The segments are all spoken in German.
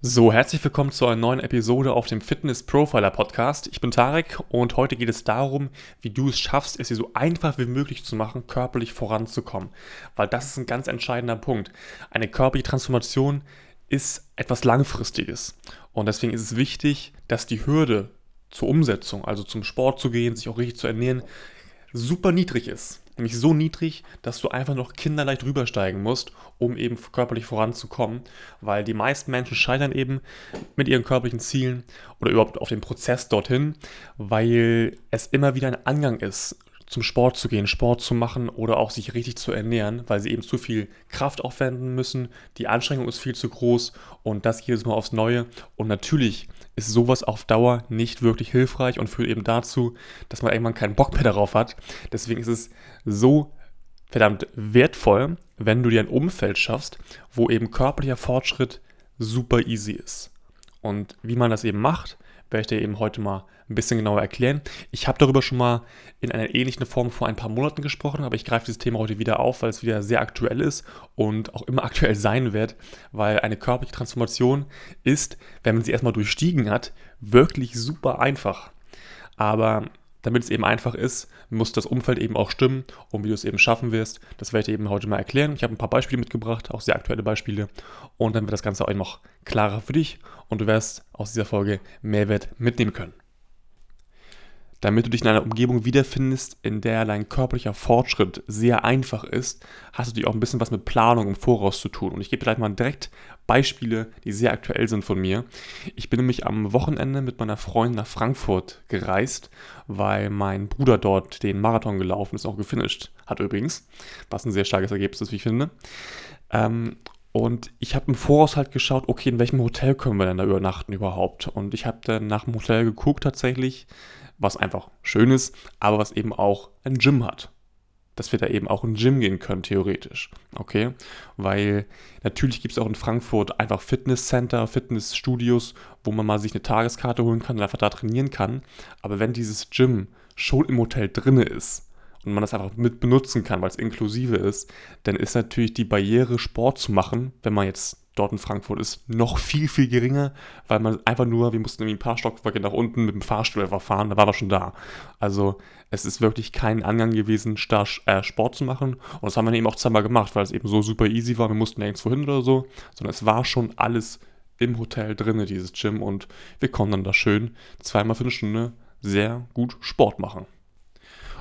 So, herzlich willkommen zu einer neuen Episode auf dem Fitness Profiler Podcast. Ich bin Tarek und heute geht es darum, wie du es schaffst, es dir so einfach wie möglich zu machen, körperlich voranzukommen. Weil das ist ein ganz entscheidender Punkt. Eine körperliche Transformation ist etwas Langfristiges. Und deswegen ist es wichtig, dass die Hürde zur Umsetzung, also zum Sport zu gehen, sich auch richtig zu ernähren, super niedrig ist nämlich so niedrig, dass du einfach noch kinderleicht rübersteigen musst, um eben körperlich voranzukommen, weil die meisten Menschen scheitern eben mit ihren körperlichen Zielen oder überhaupt auf dem Prozess dorthin, weil es immer wieder ein Angang ist, zum Sport zu gehen, Sport zu machen oder auch sich richtig zu ernähren, weil sie eben zu viel Kraft aufwenden müssen. Die Anstrengung ist viel zu groß und das jedes Mal aufs Neue. Und natürlich ist sowas auf Dauer nicht wirklich hilfreich und führt eben dazu, dass man irgendwann keinen Bock mehr darauf hat. Deswegen ist es so verdammt wertvoll, wenn du dir ein Umfeld schaffst, wo eben körperlicher Fortschritt super easy ist. Und wie man das eben macht, werde ich dir eben heute mal ein bisschen genauer erklären. Ich habe darüber schon mal in einer ähnlichen Form vor ein paar Monaten gesprochen, aber ich greife dieses Thema heute wieder auf, weil es wieder sehr aktuell ist und auch immer aktuell sein wird, weil eine körperliche Transformation ist, wenn man sie erstmal durchstiegen hat, wirklich super einfach. Aber damit es eben einfach ist, muss das Umfeld eben auch stimmen und wie du es eben schaffen wirst, das werde ich dir eben heute mal erklären. Ich habe ein paar Beispiele mitgebracht, auch sehr aktuelle Beispiele. Und dann wird das Ganze auch noch klarer für dich und du wirst aus dieser Folge Mehrwert mitnehmen können damit du dich in einer Umgebung wiederfindest, in der dein körperlicher Fortschritt sehr einfach ist, hast du dich auch ein bisschen was mit Planung im Voraus zu tun. Und ich gebe dir gleich mal direkt Beispiele, die sehr aktuell sind von mir. Ich bin nämlich am Wochenende mit meiner Freundin nach Frankfurt gereist, weil mein Bruder dort den Marathon gelaufen ist, auch gefinisht hat übrigens, was ein sehr starkes Ergebnis ist, wie ich finde. Ähm, und ich habe im Voraus halt geschaut, okay, in welchem Hotel können wir denn da übernachten überhaupt? Und ich habe dann nach dem Hotel geguckt tatsächlich, was einfach schön ist, aber was eben auch ein Gym hat. Dass wir da eben auch in Gym gehen können, theoretisch. Okay? Weil natürlich gibt es auch in Frankfurt einfach Fitnesscenter, Fitnessstudios, wo man mal sich eine Tageskarte holen kann und einfach da trainieren kann. Aber wenn dieses Gym schon im Hotel drinne ist und man das einfach mit benutzen kann, weil es inklusive ist, dann ist natürlich die Barriere, Sport zu machen, wenn man jetzt dort in Frankfurt ist noch viel, viel geringer, weil man einfach nur, wir mussten irgendwie ein paar Stockwerke nach unten mit dem Fahrstuhl einfach fahren, da war wir schon da. Also es ist wirklich kein Angang gewesen, da äh, Sport zu machen und das haben wir eben auch zweimal gemacht, weil es eben so super easy war, wir mussten nirgendwo hin oder so, sondern es war schon alles im Hotel drinne, dieses Gym und wir konnten dann da schön zweimal für eine Stunde sehr gut Sport machen.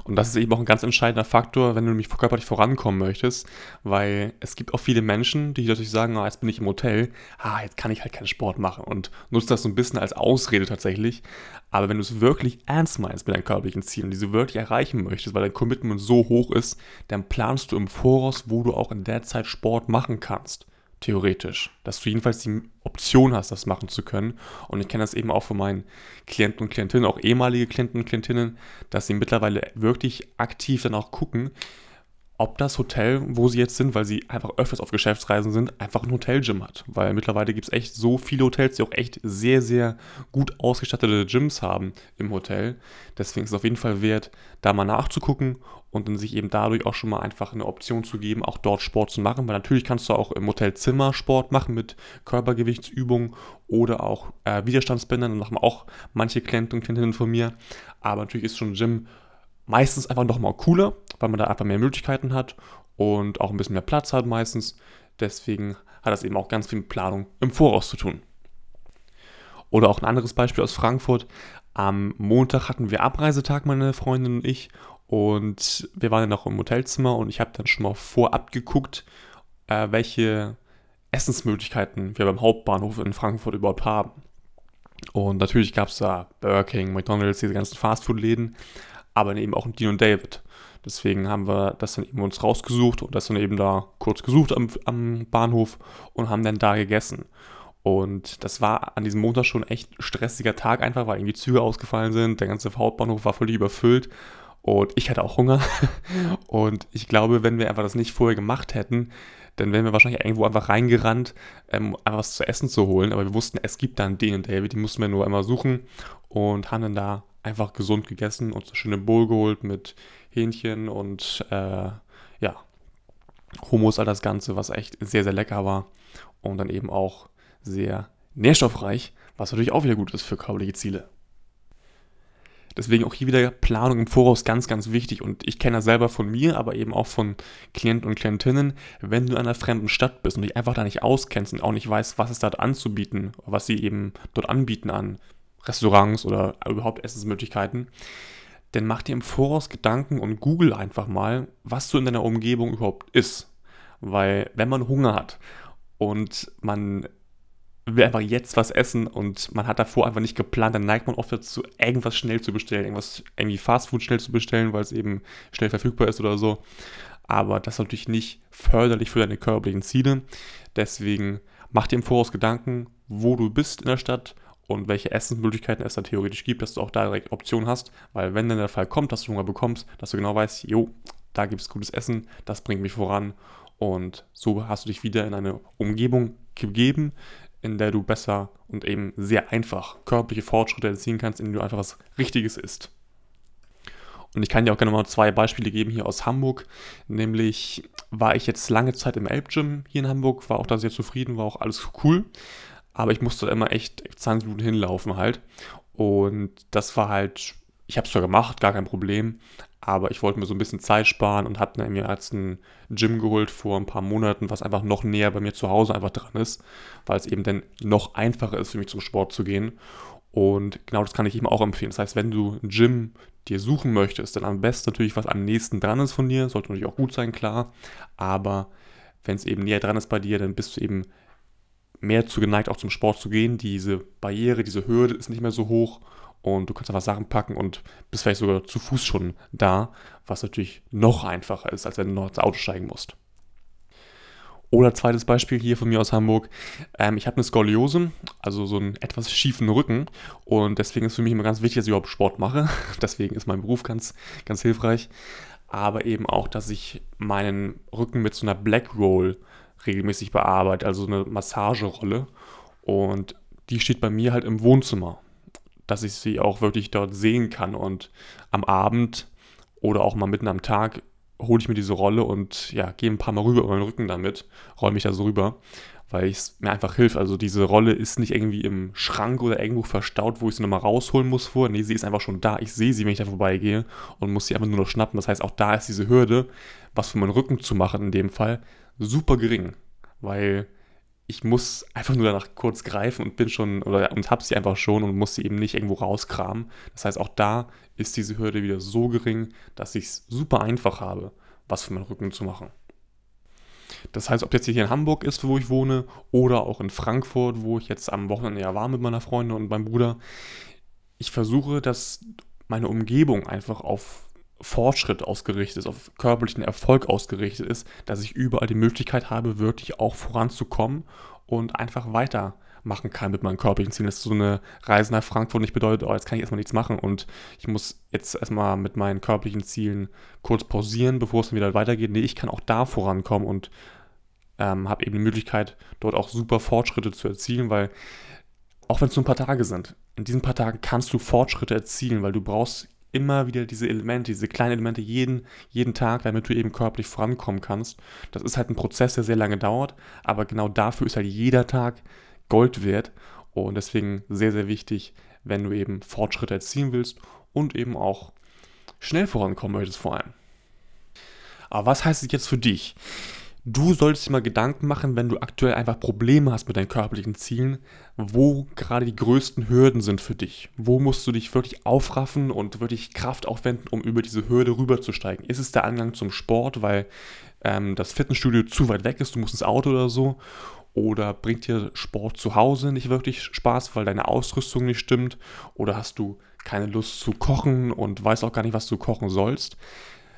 Und das ist eben auch ein ganz entscheidender Faktor, wenn du nämlich körperlich vorankommen möchtest, weil es gibt auch viele Menschen, die natürlich sagen, oh, jetzt bin ich im Hotel, ah, jetzt kann ich halt keinen Sport machen und nutzt das so ein bisschen als Ausrede tatsächlich. Aber wenn du es wirklich ernst meinst mit deinen körperlichen Zielen, die du wirklich erreichen möchtest, weil dein Commitment so hoch ist, dann planst du im Voraus, wo du auch in der Zeit Sport machen kannst theoretisch. Dass du jedenfalls die Option hast, das machen zu können. Und ich kenne das eben auch von meinen Klienten und Klientinnen, auch ehemalige Klienten und Klientinnen, dass sie mittlerweile wirklich aktiv dann auch gucken, ob das Hotel, wo sie jetzt sind, weil sie einfach öfters auf Geschäftsreisen sind, einfach ein Hotelgym hat. Weil mittlerweile gibt es echt so viele Hotels, die auch echt sehr, sehr gut ausgestattete Gyms haben im Hotel. Deswegen ist es auf jeden Fall wert, da mal nachzugucken und dann sich eben dadurch auch schon mal einfach eine Option zu geben, auch dort Sport zu machen. Weil natürlich kannst du auch im Hotelzimmer Sport machen mit Körpergewichtsübungen oder auch äh, Widerstandsbändern. Das machen auch manche Klienten und Klientinnen von mir. Aber natürlich ist schon Gym meistens einfach noch mal cooler, weil man da einfach mehr Möglichkeiten hat und auch ein bisschen mehr Platz hat meistens. Deswegen hat das eben auch ganz viel mit Planung im Voraus zu tun. Oder auch ein anderes Beispiel aus Frankfurt. Am Montag hatten wir Abreisetag, meine Freundin und ich. Und wir waren dann noch im Hotelzimmer und ich habe dann schon mal vorab geguckt, äh, welche Essensmöglichkeiten wir beim Hauptbahnhof in Frankfurt überhaupt haben. Und natürlich gab es da Burger King, McDonalds, diese ganzen Fastfood-Läden aber eben auch Dean und David. Deswegen haben wir das dann eben uns rausgesucht und das dann eben da kurz gesucht am, am Bahnhof und haben dann da gegessen. Und das war an diesem Montag schon echt stressiger Tag einfach, weil irgendwie Züge ausgefallen sind, der ganze Hauptbahnhof war völlig überfüllt und ich hatte auch Hunger. Und ich glaube, wenn wir einfach das nicht vorher gemacht hätten, dann wären wir wahrscheinlich irgendwo einfach reingerannt, ähm, einfach was zu essen zu holen. Aber wir wussten, es gibt dann den und David, die mussten wir nur einmal suchen und haben dann da einfach gesund gegessen, und eine schöne Bowl geholt mit Hähnchen und äh, ja, Hummus, all das Ganze, was echt sehr, sehr lecker war und dann eben auch sehr nährstoffreich, was natürlich auch wieder gut ist für körperliche Ziele. Deswegen auch hier wieder Planung im Voraus ganz, ganz wichtig. Und ich kenne das selber von mir, aber eben auch von Klienten und Klientinnen. Wenn du in einer fremden Stadt bist und dich einfach da nicht auskennst und auch nicht weißt, was es dort anzubieten, was sie eben dort anbieten an Restaurants oder überhaupt Essensmöglichkeiten, dann mach dir im Voraus Gedanken und google einfach mal, was so in deiner Umgebung überhaupt ist. Weil wenn man Hunger hat und man will einfach jetzt was essen und man hat davor einfach nicht geplant, dann neigt man oft dazu, irgendwas schnell zu bestellen, irgendwas, irgendwie Fastfood schnell zu bestellen, weil es eben schnell verfügbar ist oder so. Aber das ist natürlich nicht förderlich für deine körperlichen Ziele. Deswegen mach dir im Voraus Gedanken, wo du bist in der Stadt und welche Essensmöglichkeiten es da theoretisch gibt, dass du auch da direkt Optionen hast, weil wenn dann der Fall kommt, dass du Hunger bekommst, dass du genau weißt, jo, da gibt es gutes Essen, das bringt mich voran und so hast du dich wieder in eine Umgebung gegeben, in der du besser und eben sehr einfach körperliche Fortschritte erzielen kannst, indem du einfach was Richtiges isst. Und ich kann dir auch gerne mal zwei Beispiele geben hier aus Hamburg. Nämlich war ich jetzt lange Zeit im Elbgym hier in Hamburg, war auch da sehr zufrieden, war auch alles cool. Aber ich musste immer echt 20 Minuten hinlaufen halt. Und das war halt, ich habe es zwar gemacht, gar kein Problem, aber ich wollte mir so ein bisschen Zeit sparen und hatte mir jetzt ein Gym geholt vor ein paar Monaten, was einfach noch näher bei mir zu Hause einfach dran ist, weil es eben dann noch einfacher ist für mich zum Sport zu gehen. Und genau das kann ich eben auch empfehlen. Das heißt, wenn du ein Gym dir suchen möchtest, dann am besten natürlich, was am nächsten dran ist von dir, sollte natürlich auch gut sein, klar. Aber wenn es eben näher dran ist bei dir, dann bist du eben mehr zu geneigt, auch zum Sport zu gehen. Diese Barriere, diese Hürde ist nicht mehr so hoch und du kannst einfach Sachen packen und bist vielleicht sogar zu Fuß schon da, was natürlich noch einfacher ist, als wenn du noch ins Auto steigen musst. Oder zweites Beispiel hier von mir aus Hamburg. Ähm, ich habe eine Skoliose, also so einen etwas schiefen Rücken. Und deswegen ist für mich immer ganz wichtig, dass ich überhaupt Sport mache. deswegen ist mein Beruf ganz, ganz hilfreich. Aber eben auch, dass ich meinen Rücken mit so einer Black Roll regelmäßig bearbeite, also eine Massagerolle. Und die steht bei mir halt im Wohnzimmer dass ich sie auch wirklich dort sehen kann. Und am Abend oder auch mal mitten am Tag hole ich mir diese Rolle und ja, gehe ein paar Mal rüber über meinen Rücken damit, räume mich da so rüber, weil es mir einfach hilft. Also diese Rolle ist nicht irgendwie im Schrank oder irgendwo verstaut, wo ich sie nochmal rausholen muss vor. Nee, sie ist einfach schon da. Ich sehe sie, wenn ich da vorbeigehe und muss sie einfach nur noch schnappen. Das heißt, auch da ist diese Hürde, was für meinen Rücken zu machen in dem Fall, super gering. Weil ich muss einfach nur danach kurz greifen und bin schon, oder und hab sie einfach schon und muss sie eben nicht irgendwo rauskramen. Das heißt, auch da ist diese Hürde wieder so gering, dass ich es super einfach habe, was für meinen Rücken zu machen. Das heißt, ob jetzt hier in Hamburg ist, wo ich wohne, oder auch in Frankfurt, wo ich jetzt am Wochenende ja war mit meiner Freundin und meinem Bruder, ich versuche, dass meine Umgebung einfach auf Fortschritt ausgerichtet ist, auf körperlichen Erfolg ausgerichtet ist, dass ich überall die Möglichkeit habe, wirklich auch voranzukommen und einfach weitermachen kann mit meinen körperlichen Zielen. Das ist so eine Reise nach Frankfurt nicht bedeutet, oh, jetzt kann ich erstmal nichts machen und ich muss jetzt erstmal mit meinen körperlichen Zielen kurz pausieren, bevor es dann wieder weitergeht. Nee, ich kann auch da vorankommen und ähm, habe eben die Möglichkeit, dort auch super Fortschritte zu erzielen, weil auch wenn es nur ein paar Tage sind, in diesen paar Tagen kannst du Fortschritte erzielen, weil du brauchst immer wieder diese Elemente, diese kleinen Elemente jeden, jeden Tag, damit du eben körperlich vorankommen kannst. Das ist halt ein Prozess, der sehr lange dauert, aber genau dafür ist halt jeder Tag Gold wert und deswegen sehr, sehr wichtig, wenn du eben Fortschritte erzielen willst und eben auch schnell vorankommen möchtest vor allem. Aber was heißt es jetzt für dich? Du solltest dir mal Gedanken machen, wenn du aktuell einfach Probleme hast mit deinen körperlichen Zielen, wo gerade die größten Hürden sind für dich. Wo musst du dich wirklich aufraffen und wirklich Kraft aufwenden, um über diese Hürde rüberzusteigen? Ist es der Angang zum Sport, weil ähm, das Fitnessstudio zu weit weg ist, du musst ins Auto oder so? Oder bringt dir Sport zu Hause nicht wirklich Spaß, weil deine Ausrüstung nicht stimmt? Oder hast du keine Lust zu kochen und weißt auch gar nicht, was du kochen sollst?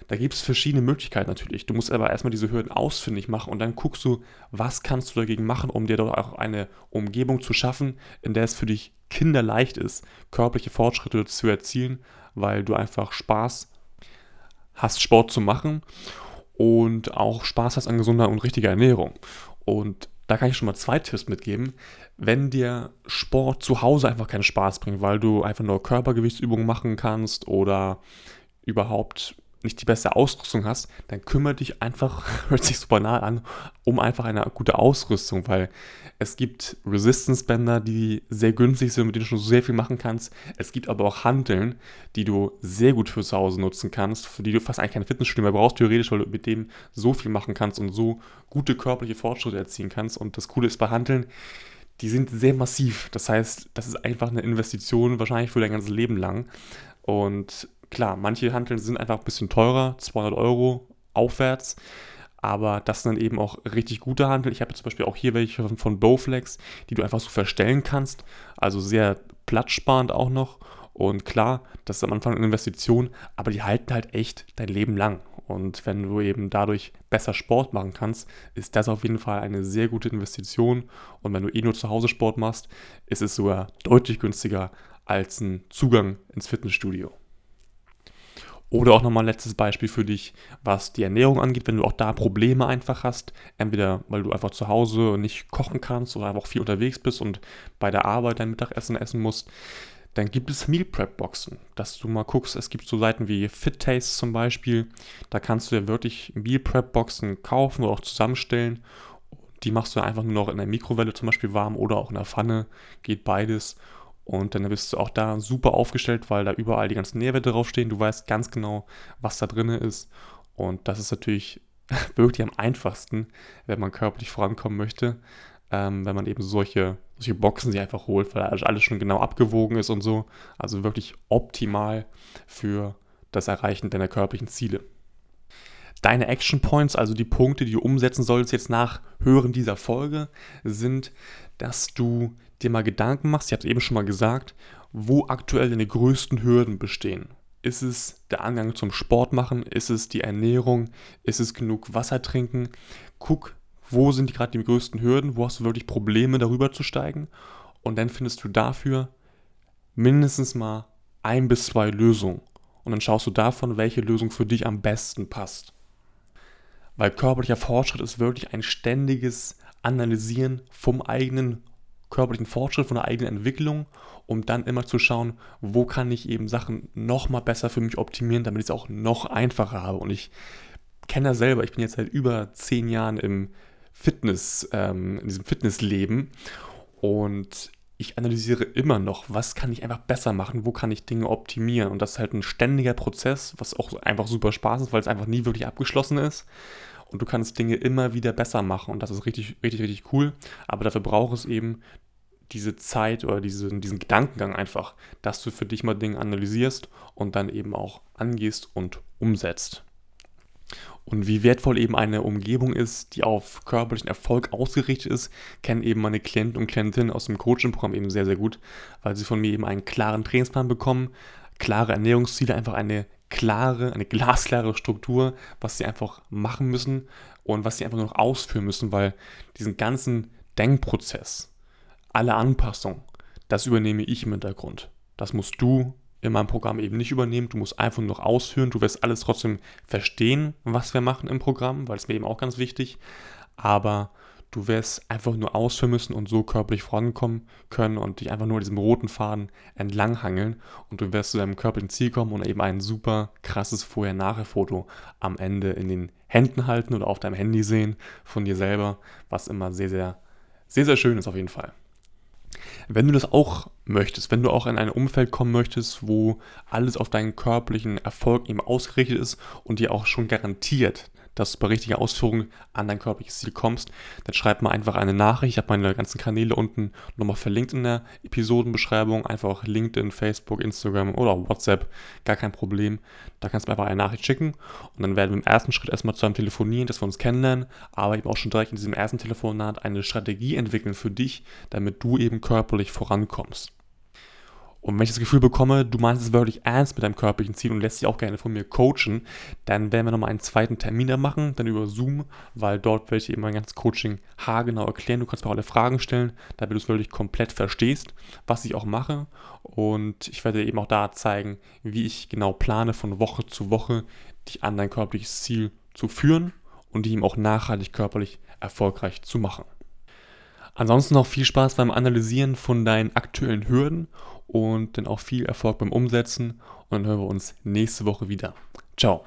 Da gibt es verschiedene Möglichkeiten natürlich. Du musst aber erstmal diese Hürden ausfindig machen und dann guckst du, was kannst du dagegen machen, um dir dort auch eine Umgebung zu schaffen, in der es für dich kinderleicht ist, körperliche Fortschritte zu erzielen, weil du einfach Spaß hast, Sport zu machen und auch Spaß hast an gesunder und richtiger Ernährung. Und da kann ich schon mal zwei Tipps mitgeben. Wenn dir Sport zu Hause einfach keinen Spaß bringt, weil du einfach nur Körpergewichtsübungen machen kannst oder überhaupt nicht die beste Ausrüstung hast, dann kümmere dich einfach, hört sich so banal an, um einfach eine gute Ausrüstung, weil es gibt Resistance-Bänder, die sehr günstig sind, mit denen du schon sehr viel machen kannst. Es gibt aber auch Hanteln, die du sehr gut für zu Hause nutzen kannst, für die du fast eigentlich keine Fitnessstudio mehr brauchst, theoretisch, weil du mit dem so viel machen kannst und so gute körperliche Fortschritte erzielen kannst. Und das Coole ist bei Hanteln, die sind sehr massiv. Das heißt, das ist einfach eine Investition wahrscheinlich für dein ganzes Leben lang. Und klar, manche Hanteln sind einfach ein bisschen teurer, 200 Euro aufwärts. Aber das sind dann eben auch richtig gute Hanteln. Ich habe zum Beispiel auch hier welche von Bowflex, die du einfach so verstellen kannst. Also sehr platzsparend auch noch. Und klar, das ist am Anfang eine Investition, aber die halten halt echt dein Leben lang. Und wenn du eben dadurch besser Sport machen kannst, ist das auf jeden Fall eine sehr gute Investition. Und wenn du eh nur zu Hause Sport machst, ist es sogar deutlich günstiger als ein Zugang ins Fitnessstudio. Oder auch nochmal ein letztes Beispiel für dich, was die Ernährung angeht, wenn du auch da Probleme einfach hast, entweder weil du einfach zu Hause nicht kochen kannst oder einfach viel unterwegs bist und bei der Arbeit dein Mittagessen essen musst, dann gibt es Meal Prep Boxen, dass du mal guckst, es gibt so Seiten wie Fit Taste zum Beispiel, da kannst du dir wirklich Meal Prep Boxen kaufen oder auch zusammenstellen. Die machst du einfach nur noch in der Mikrowelle zum Beispiel warm oder auch in der Pfanne, geht beides. Und dann bist du auch da super aufgestellt, weil da überall die ganzen Nährwerte draufstehen. Du weißt ganz genau, was da drin ist. Und das ist natürlich wirklich am einfachsten, wenn man körperlich vorankommen möchte ähm, wenn man eben solche, solche Boxen sich einfach holt, weil alles schon genau abgewogen ist und so. Also wirklich optimal für das Erreichen deiner körperlichen Ziele. Deine Action Points, also die Punkte, die du umsetzen solltest jetzt nach Hören dieser Folge, sind, dass du dir mal Gedanken machst, ich hatte eben schon mal gesagt, wo aktuell deine größten Hürden bestehen. Ist es der Angang zum Sport machen? Ist es die Ernährung? Ist es genug Wasser trinken? Guck, wo sind gerade die größten Hürden, wo hast du wirklich Probleme darüber zu steigen und dann findest du dafür mindestens mal ein bis zwei Lösungen und dann schaust du davon, welche Lösung für dich am besten passt. Weil körperlicher Fortschritt ist wirklich ein ständiges Analysieren vom eigenen körperlichen Fortschritt, von der eigenen Entwicklung, um dann immer zu schauen, wo kann ich eben Sachen noch mal besser für mich optimieren, damit ich es auch noch einfacher habe. Und ich kenne das selber, ich bin jetzt seit über zehn Jahren im Fitness, ähm, in diesem Fitnessleben. Und ich analysiere immer noch, was kann ich einfach besser machen, wo kann ich Dinge optimieren. Und das ist halt ein ständiger Prozess, was auch einfach super Spaß ist, weil es einfach nie wirklich abgeschlossen ist. Und du kannst Dinge immer wieder besser machen. Und das ist richtig, richtig, richtig cool. Aber dafür braucht es eben diese Zeit oder diesen, diesen Gedankengang einfach, dass du für dich mal Dinge analysierst und dann eben auch angehst und umsetzt. Und wie wertvoll eben eine Umgebung ist, die auf körperlichen Erfolg ausgerichtet ist, kennen eben meine Klienten und Klientinnen aus dem Coaching-Programm eben sehr, sehr gut, weil sie von mir eben einen klaren Trainingsplan bekommen, klare Ernährungsziele, einfach eine klare, eine glasklare Struktur, was sie einfach machen müssen und was sie einfach nur noch ausführen müssen, weil diesen ganzen Denkprozess, alle Anpassungen, das übernehme ich im Hintergrund. Das musst du in meinem Programm eben nicht übernehmen. Du musst einfach nur noch ausführen. Du wirst alles trotzdem verstehen, was wir machen im Programm, weil es mir eben auch ganz wichtig. Aber du wirst einfach nur ausführen müssen und so körperlich vorankommen können und dich einfach nur diesem roten Faden entlanghangeln und du wirst zu deinem körperlichen Ziel kommen und eben ein super krasses Vorher-Nachher-Foto am Ende in den Händen halten oder auf deinem Handy sehen von dir selber, was immer sehr, sehr, sehr, sehr schön ist auf jeden Fall. Wenn du das auch möchtest, wenn du auch in ein Umfeld kommen möchtest, wo alles auf deinen körperlichen Erfolg eben ausgerichtet ist und dir auch schon garantiert, dass du bei richtiger Ausführung an dein körperliches Ziel kommst, dann schreib mal einfach eine Nachricht. Ich habe meine ganzen Kanäle unten nochmal verlinkt in der Episodenbeschreibung. Einfach LinkedIn, Facebook, Instagram oder WhatsApp, gar kein Problem. Da kannst du mir einfach eine Nachricht schicken und dann werden wir im ersten Schritt erstmal zusammen telefonieren, dass wir uns kennenlernen, aber eben auch schon direkt in diesem ersten Telefonat eine Strategie entwickeln für dich, damit du eben körperlich vorankommst. Und wenn ich das Gefühl bekomme, du meinst es wirklich ernst mit deinem körperlichen Ziel und lässt dich auch gerne von mir coachen, dann werden wir nochmal einen zweiten Termin da machen, dann über Zoom, weil dort werde ich eben mein ganzes Coaching haargenau erklären. Du kannst mir auch alle Fragen stellen, damit du es wirklich komplett verstehst, was ich auch mache. Und ich werde eben auch da zeigen, wie ich genau plane, von Woche zu Woche dich an dein körperliches Ziel zu führen und dich eben auch nachhaltig körperlich erfolgreich zu machen. Ansonsten noch viel Spaß beim Analysieren von deinen aktuellen Hürden und dann auch viel Erfolg beim Umsetzen und dann hören wir uns nächste Woche wieder. Ciao.